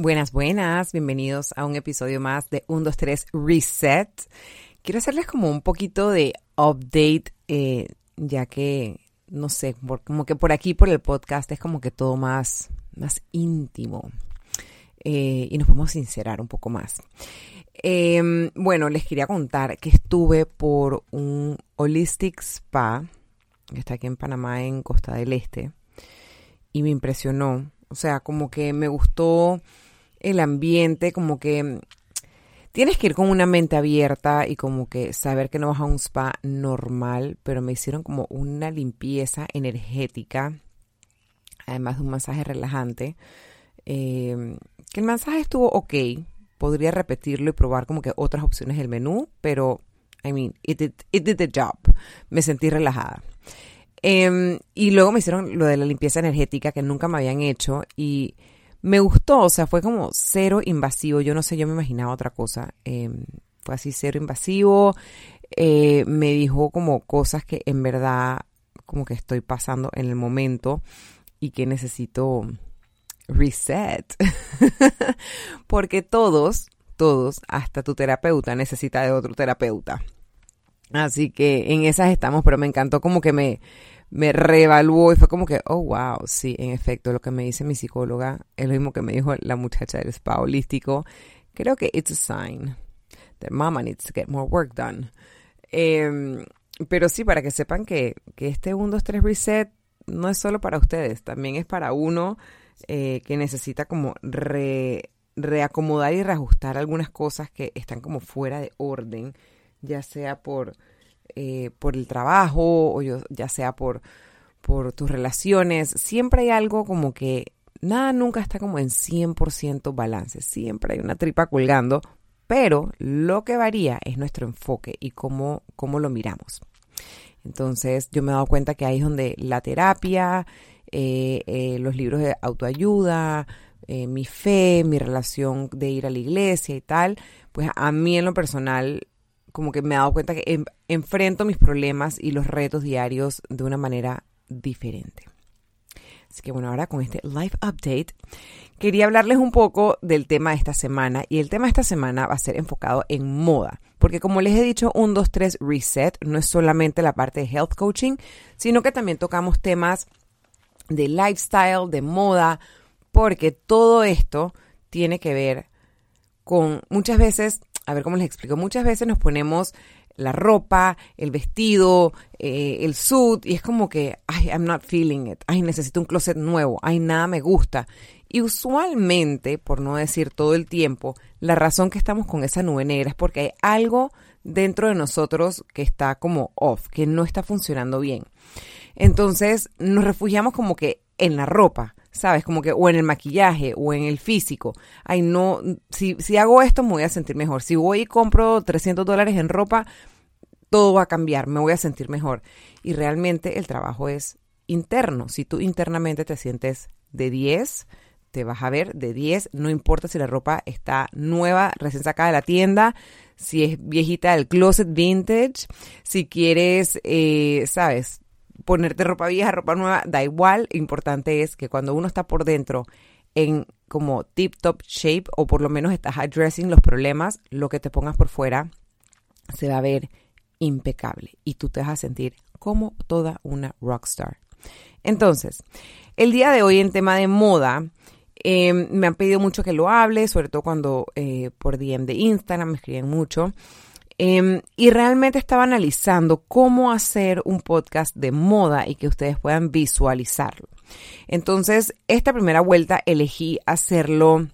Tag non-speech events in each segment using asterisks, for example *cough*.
Buenas, buenas, bienvenidos a un episodio más de 1, 2, 3 Reset. Quiero hacerles como un poquito de update, eh, ya que, no sé, como que por aquí, por el podcast, es como que todo más, más íntimo eh, y nos a sincerar un poco más. Em, bueno, les quería contar que estuve por un Holistic Spa, que está aquí en Panamá, en Costa del Este, y me impresionó. O sea, como que me gustó el ambiente, como que tienes que ir con una mente abierta y como que saber que no vas a un spa normal, pero me hicieron como una limpieza energética, además de un masaje relajante. Em, que el masaje estuvo ok, podría repetirlo y probar como que otras opciones del menú, pero, I mean, it did, it did the job. Me sentí relajada. Em, y luego me hicieron lo de la limpieza energética que nunca me habían hecho y me gustó, o sea, fue como cero invasivo. Yo no sé, yo me imaginaba otra cosa. Em, fue así cero invasivo. Eh, me dijo como cosas que en verdad como que estoy pasando en el momento y que necesito reset. *laughs* Porque todos, todos, hasta tu terapeuta necesita de otro terapeuta. Así que en esas estamos, pero me encantó como que me, me reevaluó y fue como que, oh, wow, sí, en efecto, lo que me dice mi psicóloga es lo mismo que me dijo la muchacha del spa holístico. Creo que it's a sign that mama needs to get more work done. Em, pero sí, para que sepan que, que este 1, 2, 3 reset no es solo para ustedes, también es para uno eh, que necesita como reacomodar y reajustar algunas cosas que están como fuera de orden, ya sea por, eh, por el trabajo o ya sea por, tus relaciones. Siempre hay algo como que nada nunca está como en 100% balance, siempre hay una tripa colgando, pero lo que varía es nuestro enfoque y cómo, cómo lo miramos. Entonces yo me he dado cuenta que ahí es donde la terapia eh, eh, los libros de autoayuda, mi fe, mi relación de ir a la iglesia y tal, pues a mí en lo personal como que me he dado cuenta que enfrento mis problemas y los retos diarios de una manera diferente. Así que bueno, ahora con este live update quería hablarles un poco del tema de esta semana y el tema de esta semana va a ser enfocado en moda, porque como les he dicho, un 2 3 reset no es solamente la parte de health coaching, sino que también tocamos temas de lifestyle, de moda, porque todo esto tiene que ver con muchas veces, a ver cómo les explico, muchas veces nos ponemos la ropa, el vestido, eh, el suit, y es como que, I'm not feeling it, ay, necesito un closet nuevo, ay, nada me gusta. Y usualmente, por no decir todo el tiempo, la razón que estamos con esa nube negra es porque hay algo dentro de nosotros que está como off, que no está funcionando bien. Entonces nos refugiamos como que en la ropa, ¿sabes? Como que o en el maquillaje o en el físico. Ay, no, si, si hago esto me voy a sentir mejor. Si voy y compro 300 dólares en ropa, todo va a cambiar, me voy a sentir mejor. Y realmente el trabajo es interno. Si tú internamente te sientes de 10, te vas a ver de 10, no importa si la ropa está nueva, recién sacada de la tienda, si es viejita del closet vintage, si quieres, eh, sabes, ponerte ropa vieja, ropa nueva, da igual. Importante es que cuando uno está por dentro en como tip top shape o por lo menos estás addressing los problemas, lo que te pongas por fuera se va a ver impecable y tú te vas a sentir como toda una rockstar. Entonces, el día de hoy en tema de moda, em, me han pedido mucho que lo hable, sobre todo cuando eh, por DM de Instagram me escriben mucho. Em, y realmente estaba analizando cómo hacer un podcast de moda y que ustedes puedan visualizarlo. Entonces, esta primera vuelta elegí hacerlo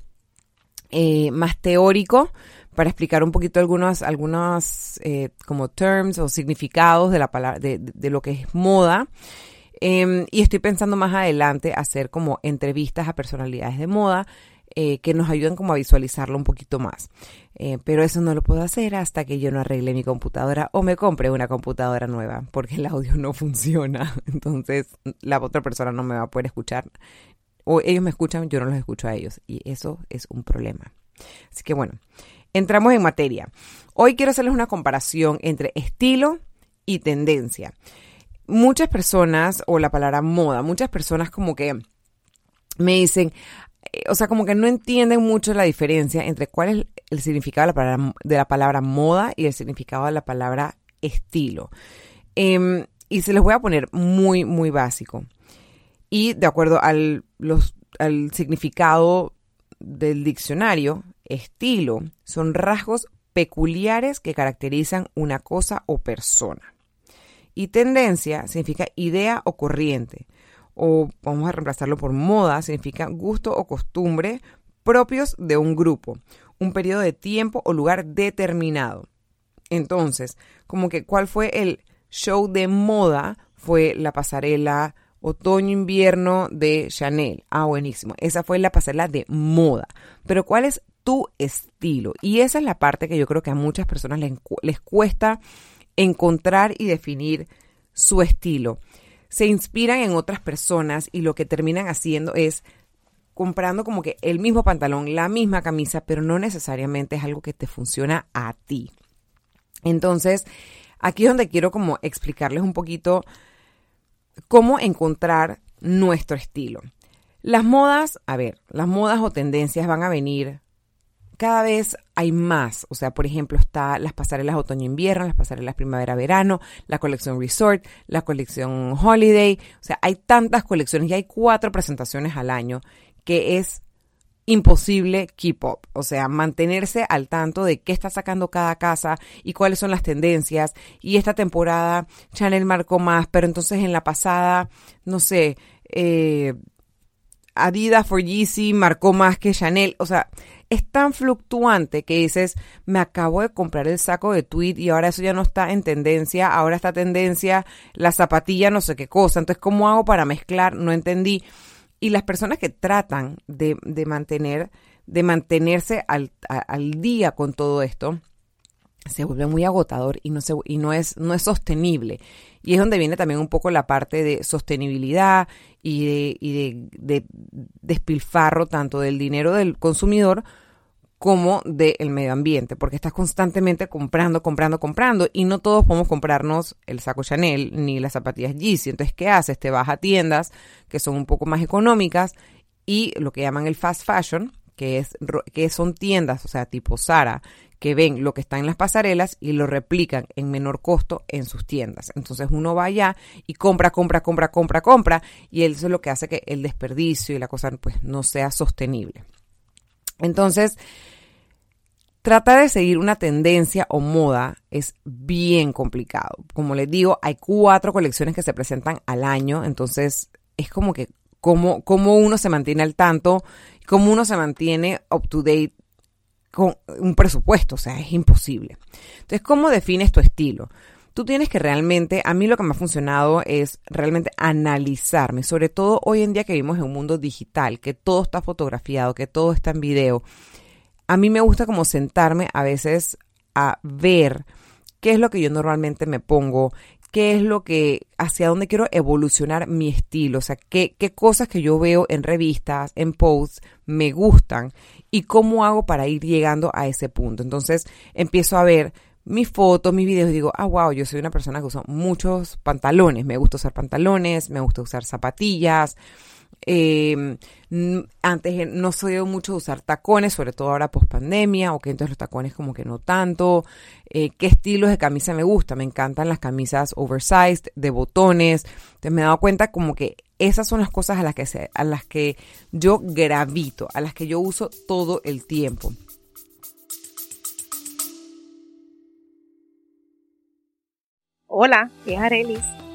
eh, más teórico para explicar un poquito algunos, algunos eh, como terms o significados de la palabra, de, de lo que es moda. Em, y estoy pensando más adelante hacer como entrevistas a personalidades de moda eh, que nos ayuden como a visualizarlo un poquito más. Eh, pero eso no lo puedo hacer hasta que yo no arregle mi computadora o me compre una computadora nueva, porque el audio no *laughs* funciona. Entonces la otra persona no me va a poder escuchar. O ellos me escuchan, yo no los escucho a ellos. Y eso es un problema. Así que bueno, entramos en materia. Hoy quiero hacerles una comparación entre estilo y tendencia. Muchas personas, o la palabra moda, muchas personas como que me dicen, o sea, como que no entienden mucho la diferencia entre cuál es el significado de la palabra, moda y el significado de la palabra estilo. Em, y se les voy a poner muy, muy básico. Y de acuerdo al significado del diccionario, estilo son rasgos peculiares que caracterizan una cosa o persona. Y tendencia significa idea o corriente. O vamos a reemplazarlo por moda, significa gusto o costumbre propios de un grupo, un periodo de tiempo o lugar determinado. Entonces, como que cuál fue el show de moda fue la pasarela otoño-invierno de Chanel. Ah, buenísimo. Esa fue la pasarela de moda. Pero ¿cuál es tu estilo? Y esa es la parte que yo creo que a muchas personas les, les cuesta encontrar y definir su estilo. Se inspiran en otras personas y lo que terminan haciendo es comprando como que el mismo pantalón, la misma camisa, pero no necesariamente es algo que te funciona a ti. Entonces, aquí es donde quiero como explicarles un poquito cómo encontrar nuestro estilo. Las modas, a ver, las modas o tendencias van a venir cada vez hay más. O sea, por ejemplo, está las pasarelas otoño-invierno, las pasarelas primavera-verano, la colección Resort, la colección Holiday. O sea, hay tantas colecciones y hay cuatro presentaciones al año que es imposible keep up, o sea, mantenerse al tanto de qué está sacando cada casa y cuáles son las tendencias. Y esta temporada Chanel marcó más, pero entonces en la pasada, no sé, eh, Adidas for Yeezy marcó más que Chanel. O sea, es tan fluctuante que dices, me acabo de comprar el saco de tweet y ahora eso ya no está en tendencia, ahora está tendencia la zapatilla, no sé qué cosa. Entonces, ¿cómo hago para mezclar? No entendí. Y las personas que tratan de, mantener, de mantenerse al, día con todo esto, se vuelve muy agotador y no, se, y no, es, no es sostenible. Y es donde viene también un poco la parte de sostenibilidad y de, y de, despilfarro tanto del dinero del consumidor como del medio ambiente, porque estás constantemente comprando, comprando, comprando y no todos podemos comprarnos el saco Chanel ni las zapatillas Yeezy. Entonces, ¿qué haces? Te vas a tiendas que son un poco más económicas y lo que llaman el fast fashion, que, es, que son tiendas, o sea, tipo Zara, que ven lo que está en las pasarelas y lo replican en menor costo en sus tiendas. Entonces uno va allá y compra, compra, compra, compra, compra y eso es lo que hace que el desperdicio y la cosa pues no sea sostenible. Entonces, Tratar de seguir una tendencia o moda es bien complicado. Como les digo, hay cuatro colecciones que se presentan al año, entonces es como que cómo, uno se mantiene al tanto, cómo uno se mantiene up to date con un presupuesto, o sea, es imposible. Entonces, ¿cómo defines tu estilo? Tú tienes que realmente, a mí lo que me ha funcionado es realmente analizarme, sobre todo hoy en día que vivimos en un mundo digital, que todo está fotografiado, que todo está en video a mí me gusta como sentarme a veces a ver qué es lo que yo normalmente me pongo, qué es lo que, hacia dónde quiero evolucionar mi estilo, o sea, qué, qué cosas que yo veo en revistas, en posts, me gustan y cómo hago para ir llegando a ese punto. Entonces empiezo a ver mis fotos, mis videos digo, ah, wow, yo soy una persona que usa muchos pantalones, me gusta usar pantalones, me gusta usar zapatillas, eh, antes no soy mucho de usar tacones, sobre todo ahora post pandemia, o que entonces los tacones como que no tanto. Eh, ¿Qué estilos de camisa me gusta? Me encantan las camisas oversized, de botones. Entonces me he dado cuenta como que esas son las cosas a las que, se, a las que yo gravito, a las que yo uso todo el tiempo. Hola, es Arelis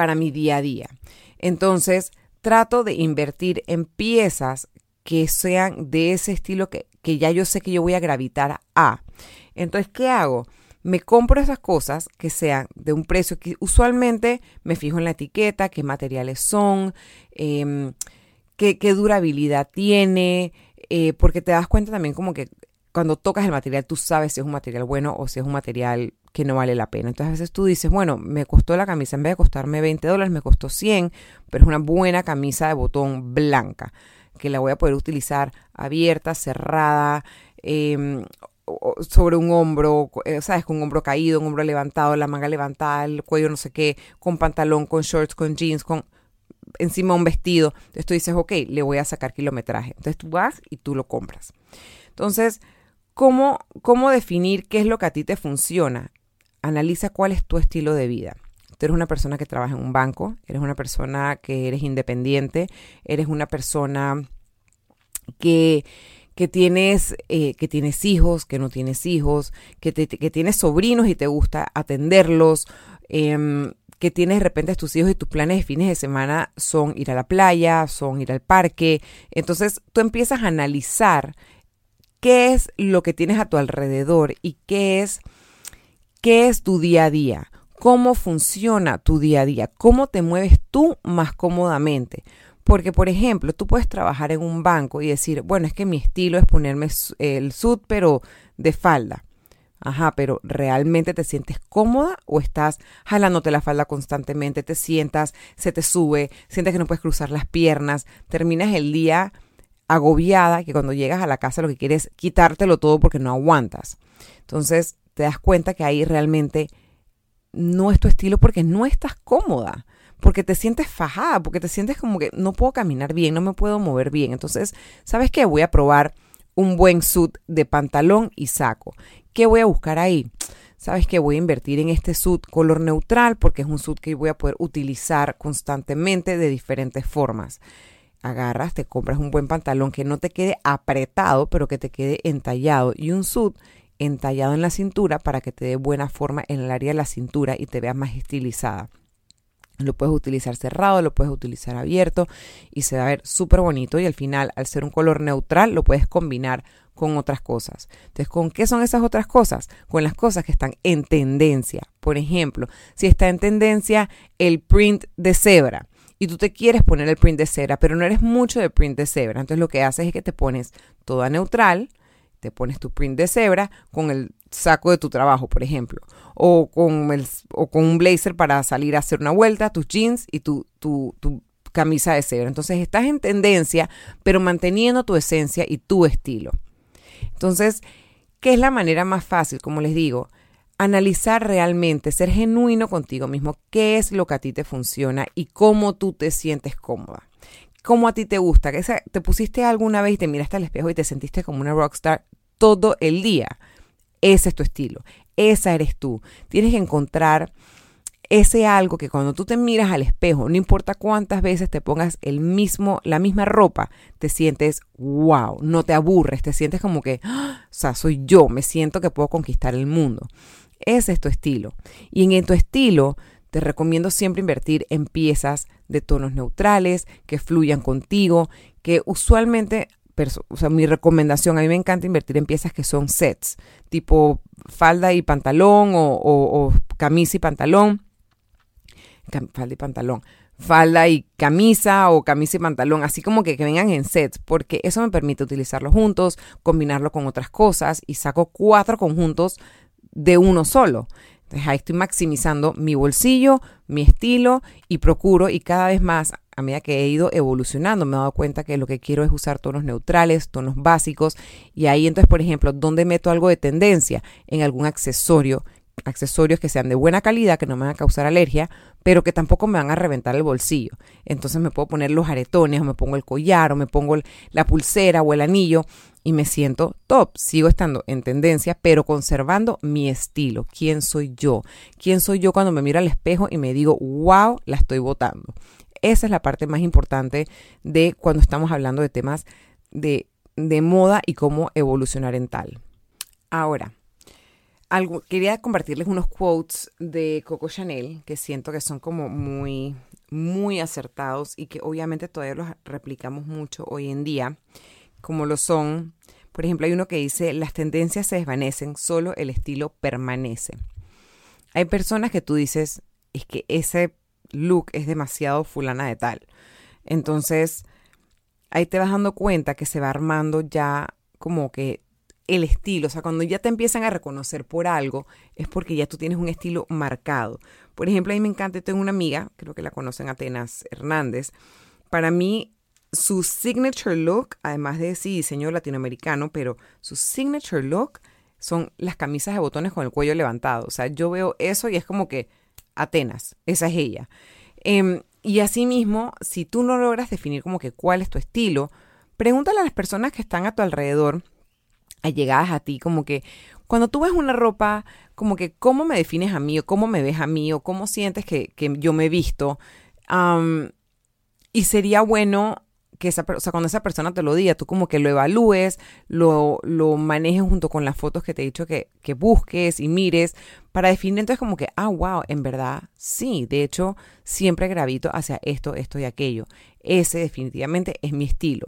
Para mi día a día. Entonces, trato de invertir en piezas que sean de ese estilo que, ya yo sé que yo voy a gravitar a. Entonces, ¿qué hago? Me compro esas cosas que sean de un precio que usualmente me fijo en la etiqueta, qué materiales son, em, qué, qué durabilidad tiene, eh, porque te das cuenta también como que cuando tocas el material tú sabes si es un material bueno o si es un material que no vale la pena. Entonces a veces tú dices, bueno, me costó la camisa, en vez de costarme 20 dólares, me costó 100, pero es una buena camisa de botón blanca, que la voy a poder utilizar abierta, cerrada, em, sobre un hombro, eh, ¿sabes? Con un hombro caído, un hombro levantado, la manga levantada, el cuello no sé qué, con pantalón, con shorts, con jeans, con encima un vestido. Entonces tú dices, ok, le voy a sacar kilometraje. Entonces tú vas y tú lo compras. Entonces, ¿cómo, cómo definir qué es lo que a ti te funciona? Analiza cuál es tu estilo de vida. Tú eres una persona que trabaja en un banco, eres una persona que eres independiente, eres una persona que que tienes, eh, que tienes hijos, que no tienes hijos, que, tienes sobrinos y te gusta atenderlos, em, que tienes de repente tus hijos y tus planes de fines de semana son ir a la playa, son ir al parque. Entonces tú empiezas a analizar qué es lo que tienes a tu alrededor y qué es, qué es tu día a día, cómo funciona tu día a día, cómo te mueves tú más cómodamente. Porque, por ejemplo, tú puedes trabajar en un banco y decir, bueno, es que mi estilo es ponerme el sud, pero de falda. Ajá, pero ¿realmente te sientes cómoda o estás jalándote la falda constantemente? Te sientas, se te sube, sientes que no puedes cruzar las piernas, terminas el día agobiada que cuando llegas a la casa lo que quieres es quitártelo todo porque no aguantas. Entonces te das cuenta que ahí realmente no es tu estilo porque no estás cómoda porque te sientes fajada, porque te sientes como que no puedo caminar bien, no me puedo mover bien. Entonces, ¿sabes qué? Voy a probar un buen suit de pantalón y saco. ¿Qué voy a buscar ahí? ¿Sabes qué? Voy a invertir en este suit color neutral porque es un suit que voy a poder utilizar constantemente de diferentes formas. Agarras, te compras un buen pantalón que no te quede apretado, pero que te quede entallado y un suit entallado en la cintura para que te dé buena forma en el área de la cintura y te veas más estilizada. Lo puedes utilizar cerrado, lo puedes utilizar abierto y se va a ver súper bonito y al final, al ser un color neutral, lo puedes combinar con otras cosas. Entonces, ¿con qué son esas otras cosas? Con las cosas que están en tendencia. Por ejemplo, si está en tendencia el print de cebra y tú te quieres poner el print de cebra, pero no eres mucho de print de cebra, entonces lo que haces es que te pones toda neutral, te pones tu print de cebra con el saco de tu trabajo, por ejemplo, o con, el, o con un blazer para salir a hacer una vuelta, tus jeans y tu, tu, tu camisa de cebra. Entonces estás en tendencia, pero manteniendo tu esencia y tu estilo. Entonces, ¿qué es la manera más fácil? Como les digo, analizar realmente, ser genuino contigo mismo, qué es lo que a ti te funciona y cómo tú te sientes cómoda. Cómo a ti te gusta. ¿Te pusiste alguna vez y te miraste al espejo y te sentiste como una rockstar todo el día? Ese es tu estilo, esa eres tú. Tienes que encontrar ese algo que cuando tú te miras al espejo, no importa cuántas veces te pongas el mismo, la misma ropa, te sientes wow, no te aburres, te sientes como que, ¡ah! o sea, soy yo, me siento que puedo conquistar el mundo. Ese es tu estilo. Y en tu estilo te recomiendo siempre invertir en piezas de tonos neutrales, que fluyan contigo, que usualmente o sea, mi recomendación, a mí me encanta invertir en piezas que son sets, tipo falda y pantalón o, camisa y pantalón. falda y pantalón. Falda y camisa o camisa y pantalón, así como que, que vengan en sets, porque eso me permite utilizarlo juntos, combinarlo con otras cosas y saco cuatro conjuntos de uno solo. Entonces ahí estoy maximizando mi bolsillo, mi estilo y procuro y cada vez más a medida que he ido evolucionando, me he dado cuenta que lo que quiero es usar tonos neutrales, tonos básicos, y ahí entonces, por ejemplo, ¿dónde meto algo de tendencia? En algún accesorio, accesorios que sean de buena calidad, que no me van a causar alergia, pero que tampoco me van a reventar el bolsillo. Entonces me puedo poner los aretones, o me pongo el collar, o me pongo la pulsera o el anillo, y me siento top. Sigo estando en tendencia, pero conservando mi estilo. ¿Quién soy yo? ¿Quién soy yo cuando me miro al espejo y me digo, wow, la estoy botando? Esa es la parte más importante de cuando estamos hablando de temas de, moda y cómo evolucionar en tal. Ahora, quería compartirles unos quotes de Coco Chanel que siento que son como muy, muy acertados y que obviamente todavía los replicamos mucho hoy en día, como lo son, por ejemplo, hay uno que dice, las tendencias se desvanecen, solo el estilo permanece. Hay personas que tú dices, es que ese look es demasiado fulana de tal. Entonces, ahí te vas dando cuenta que se va armando ya como que el estilo, o sea, cuando ya te empiezan a reconocer por algo, es porque ya tú tienes un estilo marcado. Por ejemplo, a mí me encanta, tengo una amiga, creo que la conocen Atenas Hernández, para mí su signature look, además de sí, diseño latinoamericano, pero su signature look son las camisas de botones con el cuello levantado. O sea, yo veo eso y es como que Atenas, esa es ella. Eh, y asimismo, si tú no logras definir como que cuál es tu estilo, pregúntale a las personas que están a tu alrededor, allegadas a ti, como que cuando tú ves una ropa, como que cómo me defines a mí, o cómo me ves a mí, o cómo sientes que, yo me he visto. y sería bueno que esa, o sea, cuando esa persona te lo diga, tú como que lo evalúes, lo, lo manejes junto con las fotos que te he dicho que, que busques y mires para definir entonces como que, ah, wow, en verdad, sí, de hecho, siempre gravito hacia esto, esto y aquello. Ese definitivamente es mi estilo.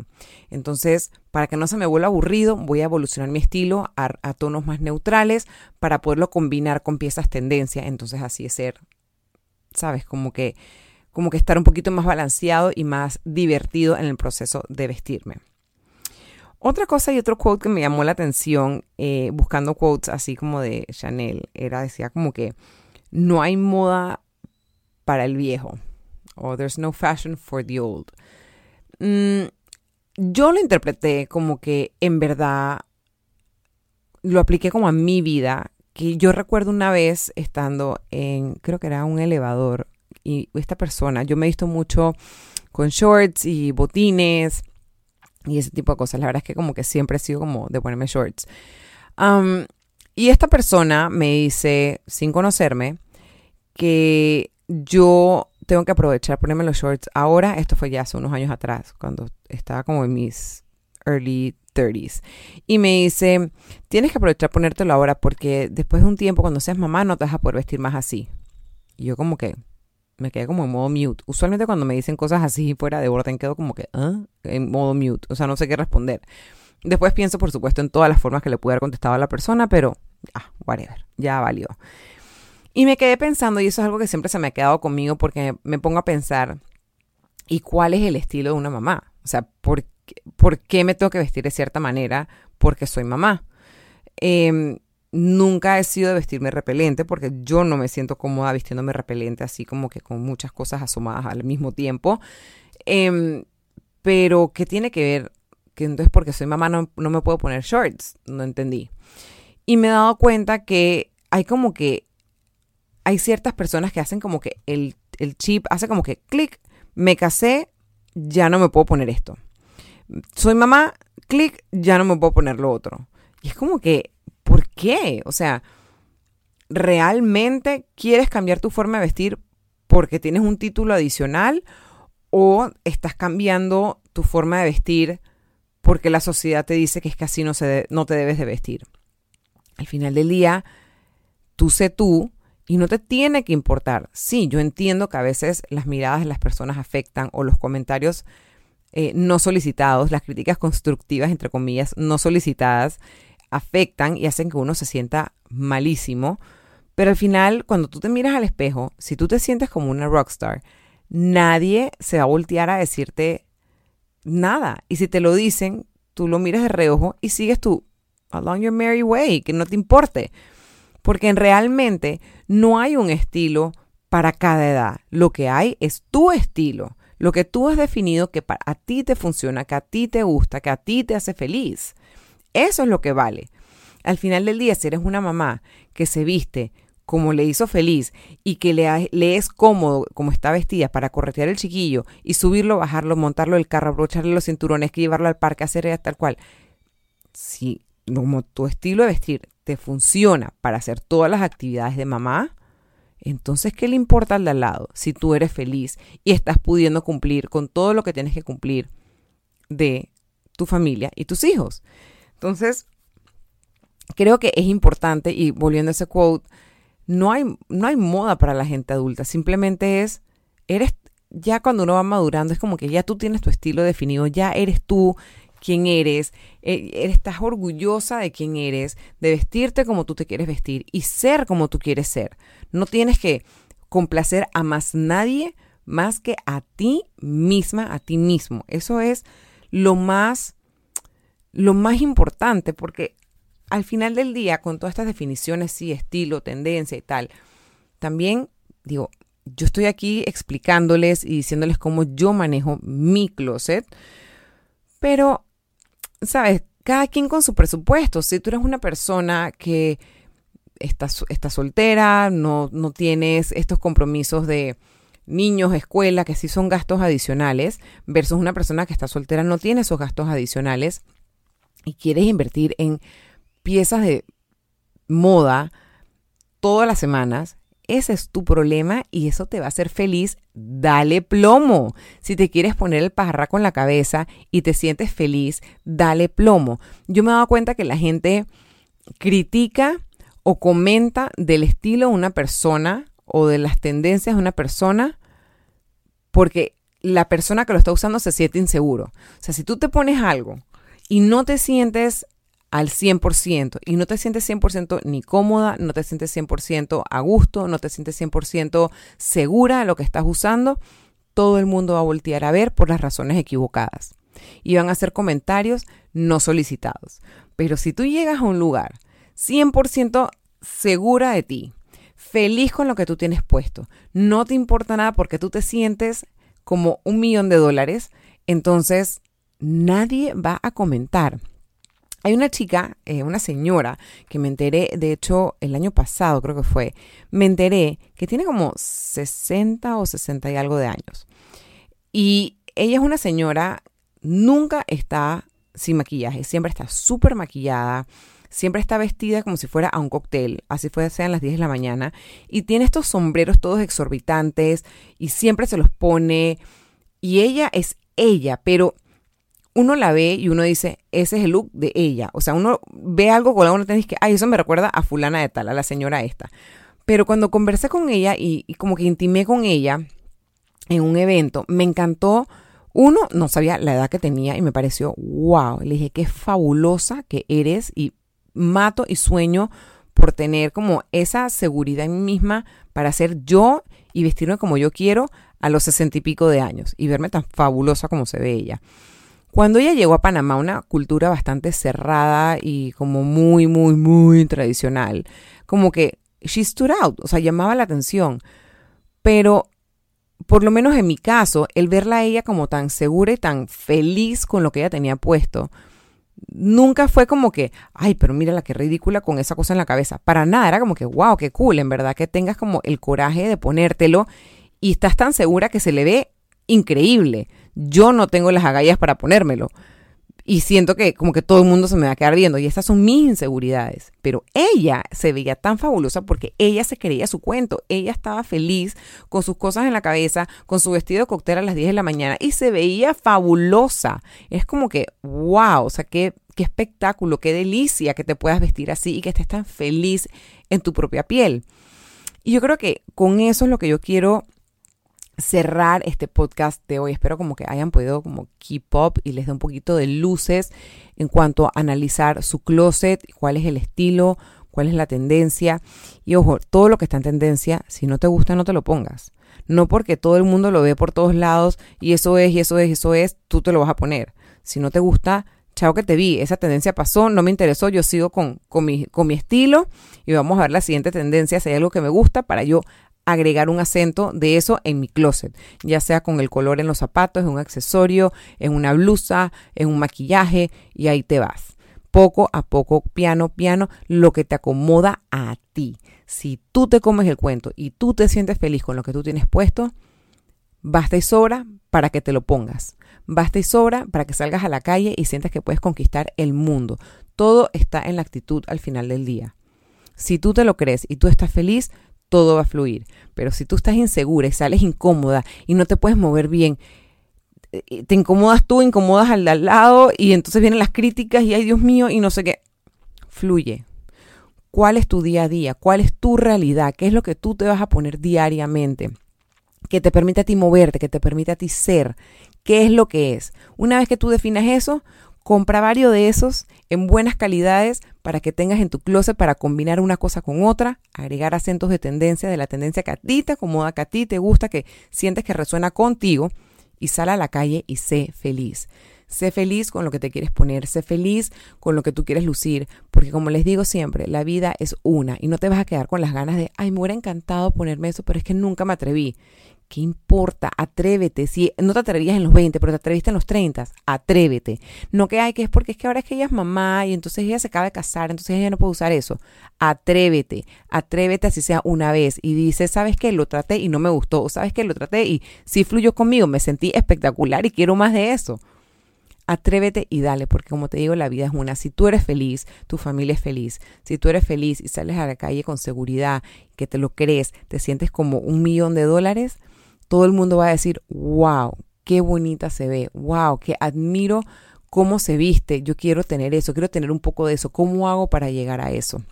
Entonces, para que no se me vuelva aburrido, voy a evolucionar mi estilo a, a tonos más neutrales para poderlo combinar con piezas tendencia. Entonces, así es ser, ¿sabes? Como que como que estar un poquito más balanceado y más divertido en el proceso de vestirme. Otra cosa y otro quote que me llamó la atención eh, buscando quotes así como de Chanel era, decía como que no hay moda para el viejo o there's no fashion for the old. Mm, yo lo interpreté como que en verdad lo apliqué como a mi vida, que yo recuerdo una vez estando en, creo que era un elevador y esta persona, yo me he visto mucho con shorts y botines y ese tipo de cosas. La verdad es que como que siempre he sido como de ponerme shorts. y esta persona me dice, sin conocerme, que yo tengo que aprovechar ponerme los shorts ahora. Esto fue ya hace unos años atrás, cuando estaba como en mis early 30s. Y me dice, tienes que aprovechar ponértelo ahora porque después de un tiempo, cuando seas mamá, no te vas a poder vestir más así. Y yo como que, me quedé como en modo mute. Usualmente cuando me dicen cosas así fuera de orden quedo como que, ¿ah? En modo mute. O sea, no sé qué responder. Después pienso, por supuesto, en todas las formas que le pude haber contestado a la persona, pero, ah, whatever, ya valió. Y me quedé pensando, y eso es algo que siempre se me ha quedado conmigo porque me pongo a pensar, ¿y cuál es el estilo de una mamá? O sea, ¿por qué, ¿por qué me tengo que vestir de cierta manera? Porque soy mamá. Eh, Nunca he sido de vestirme repelente porque yo no me siento cómoda vistiéndome repelente así como que con muchas cosas asomadas al mismo tiempo. Em, pero, ¿qué tiene que ver? Que entonces porque soy mamá no, no me puedo poner shorts. No entendí. Y me he dado cuenta que hay como que hay ciertas personas que hacen como que el, el chip hace como que clic, me casé, ya no me puedo poner esto. Soy mamá, clic, ya no me puedo poner lo otro. Y es como que ¿Por qué? O sea, ¿realmente quieres cambiar tu forma de vestir porque tienes un título adicional o estás cambiando tu forma de vestir porque la sociedad te dice que es que así no, se no te debes de vestir? Al final del día, tú sé tú y no te tiene que importar. Sí, yo entiendo que a veces las miradas de las personas afectan o los comentarios eh, no solicitados, las críticas constructivas, entre comillas, no solicitadas, afectan y hacen que uno se sienta malísimo. Pero al final, cuando tú te miras al espejo, si tú te sientes como una rockstar, nadie se va a voltear a decirte nada. Y si te lo dicen, tú lo miras de reojo y sigues tú along your merry way, que no te importe. Porque realmente no hay un estilo para cada edad. Lo que hay es tu estilo. Lo que tú has definido que a ti te funciona, que a ti te gusta, que a ti te hace feliz. Eso es lo que vale. Al final del día, si eres una mamá que se viste como le hizo feliz y que le, es cómodo como está vestida para corretear el chiquillo y subirlo, bajarlo, montarlo del carro, abrocharle los cinturones, que llevarlo al parque, hacer tal cual. Si como tu estilo de vestir te funciona para hacer todas las actividades de mamá, entonces, ¿qué le importa al de al lado si tú eres feliz y estás pudiendo cumplir con todo lo que tienes que cumplir de tu familia y tus hijos? Entonces, creo que es importante, y volviendo a ese quote, no hay, no hay moda para la gente adulta, simplemente es, eres, ya cuando uno va madurando, es como que ya tú tienes tu estilo definido, ya eres tú quien eres, eh, estás orgullosa de quién eres, de vestirte como tú te quieres vestir y ser como tú quieres ser. No tienes que complacer a más nadie más que a ti misma, a ti mismo. Eso es lo más, lo más importante, porque al final del día, con todas estas definiciones, sí, estilo, tendencia y tal, también digo, yo estoy aquí explicándoles y diciéndoles cómo yo manejo mi closet, pero, ¿sabes? Cada quien con su presupuesto. Si tú eres una persona que está, soltera, no, no tienes estos compromisos de niños, escuela, que sí son gastos adicionales, versus una persona que está soltera no tiene esos gastos adicionales y quieres invertir en piezas de moda todas las semanas, ese es tu problema y eso te va a hacer feliz. Dale plomo. Si te quieres poner el pajarraco en la cabeza y te sientes feliz, dale plomo. Yo me he dado cuenta que la gente critica o comenta del estilo de una persona o de las tendencias de una persona porque la persona que lo está usando se siente inseguro. O sea, si tú te pones algo y no te sientes al 100% y no te sientes 100% ni cómoda, no te sientes 100% a gusto, no te sientes 100% segura de lo que estás usando, todo el mundo va a voltear a ver por las razones equivocadas y van a hacer comentarios no solicitados. Pero si tú llegas a un lugar 100% segura de ti, feliz con lo que tú tienes puesto, no te importa nada porque tú te sientes como un millón de dólares, entonces nadie va a comentar hay una chica, eh, una señora, que me enteré, de hecho, el año pasado creo que fue, me enteré que tiene como 60 o 60 y algo de años. Y ella es una señora, nunca está sin maquillaje, siempre está súper maquillada, siempre está vestida como si fuera a un cóctel, así fue sean las 10 de la mañana, y tiene estos sombreros todos exorbitantes y siempre se los pone. Y ella es ella, pero uno la ve y uno dice, ese es el look de ella. O sea, uno ve algo con la uno te dice que, ay, eso me recuerda a fulana de tal, a la señora esta. Pero cuando conversé con ella y, como que intimé con ella en un evento, me encantó. Uno, no sabía la edad que tenía y me pareció, wow. Le dije, qué fabulosa que eres y mato y sueño por tener como esa seguridad en mí misma para ser yo y vestirme como yo quiero a los sesenta y pico de años y verme tan fabulosa como se ve ella. Cuando ella llegó a Panamá, una cultura bastante cerrada y como muy, muy, muy tradicional, como que she stood out, o sea, llamaba la atención. Pero, por lo menos en mi caso, el verla a ella como tan segura y tan feliz con lo que ella tenía puesto, nunca fue como que, ay, pero mira la que ridícula con esa cosa en la cabeza. Para nada, era como que, wow, qué cool, en verdad, que tengas como el coraje de ponértelo y estás tan segura que se le ve increíble. Yo no tengo las agallas para ponérmelo. Y siento que como que todo el mundo se me va a quedar viendo. Y estas son mis inseguridades. Pero ella se veía tan fabulosa porque ella se creía su cuento. Ella estaba feliz con sus cosas en la cabeza, con su vestido de cóctel a las 10 de la mañana. Y se veía fabulosa. Es como que, wow, o sea, qué, qué espectáculo, qué delicia que te puedas vestir así y que estés tan feliz en tu propia piel. Y yo creo que con eso es lo que yo quiero cerrar este podcast de hoy. Espero como que hayan podido como keep up y les dé un poquito de luces en cuanto a analizar su closet, cuál es el estilo, cuál es la tendencia. Y ojo, todo lo que está en tendencia, si no te gusta, no te lo pongas. No porque todo el mundo lo ve por todos lados y eso es, y eso es, y eso es, tú te lo vas a poner. Si no te gusta, chao que te vi, esa tendencia pasó, no me interesó, yo sigo con, con, mi, con mi estilo y vamos a ver la siguiente tendencia, si hay algo que me gusta para yo agregar un acento de eso en mi closet, ya sea con el color en los zapatos, en un accesorio, en una blusa, en un maquillaje y ahí te vas. Poco a poco, piano, piano, lo que te acomoda a ti. Si tú te comes el cuento y tú te sientes feliz con lo que tú tienes puesto, basta y sobra para que te lo pongas. Basta y sobra para que salgas a la calle y sientas que puedes conquistar el mundo. Todo está en la actitud al final del día. Si tú te lo crees y tú estás feliz, todo va a fluir. Pero si tú estás insegura y sales incómoda y no te puedes mover bien, eh, te incomodas tú, incomodas al lado y entonces vienen las críticas y ay Dios mío y no sé qué. Fluye. ¿Cuál es tu día a día? ¿Cuál es tu realidad? ¿Qué es lo que tú te vas a poner diariamente? Que te permite a ti moverte, que te permite a ti ser. ¿Qué es lo que es? Una vez que tú definas eso, Compra varios de esos en buenas calidades para que tengas en tu closet para combinar una cosa con otra, agregar acentos de tendencia, de la tendencia que a ti te acomoda, que a ti te gusta, que sientes que resuena contigo y sal a la calle y sé feliz. Sé feliz con lo que te quieres poner, sé feliz con lo que tú quieres lucir, porque como les digo siempre, la vida es una y no te vas a quedar con las ganas de, ay, me hubiera encantado ponerme eso, pero es que nunca me atreví. ¿Qué importa? Atrévete. Si no te atrevías en los 20, pero te atreviste en los 30, atrévete. No que hay que es porque es que ahora es que ella es mamá y entonces ella se acaba de casar, entonces ella no puede usar eso. Atrévete. Atrévete así sea una vez y dice, ¿sabes qué? Lo traté y no me gustó. O ¿sabes qué? Lo traté y sí fluyó conmigo, me sentí espectacular y quiero más de eso. Atrévete y dale, porque como te digo, la vida es una. Si tú eres feliz, tu familia es feliz. Si tú eres feliz y sales a la calle con seguridad, que te lo crees, te sientes como un millón de dólares, todo el mundo va a decir, wow, qué bonita se ve, wow, que admiro cómo se viste, yo quiero tener eso, quiero tener un poco de eso, ¿cómo hago para llegar a eso?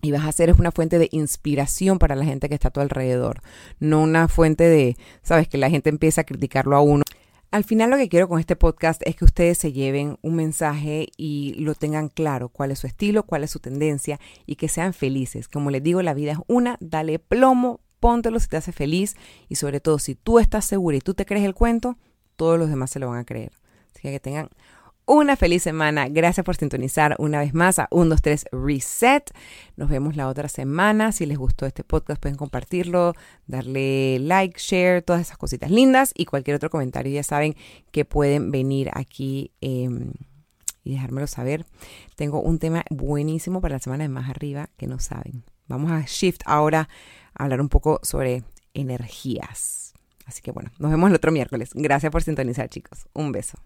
Y vas a ser una fuente de inspiración para la gente que está a tu alrededor, no una fuente de, sabes, que la gente empieza a criticarlo a uno. Al final lo que quiero con este podcast es que ustedes se lleven un mensaje y lo tengan claro, cuál es su estilo, cuál es su tendencia y que sean felices. Como les digo, la vida es una, dale plomo, póntelo si te hace feliz y sobre todo si tú estás segura y tú te crees el cuento, todos los demás se lo van a creer. Así que tengan una feliz semana. Gracias por sintonizar una vez más a 1, 2, 3 Reset. Nos vemos la otra semana. Si les gustó este podcast pueden compartirlo, darle like, share, todas esas cositas lindas y cualquier otro comentario ya saben que pueden venir aquí eh, y dejármelo saber. Tengo un tema buenísimo para la semana de más arriba que no saben. Vamos a shift ahora hablar un poco sobre energías. Así que bueno, nos vemos el otro miércoles. Gracias por sintonizar, chicos. Un beso.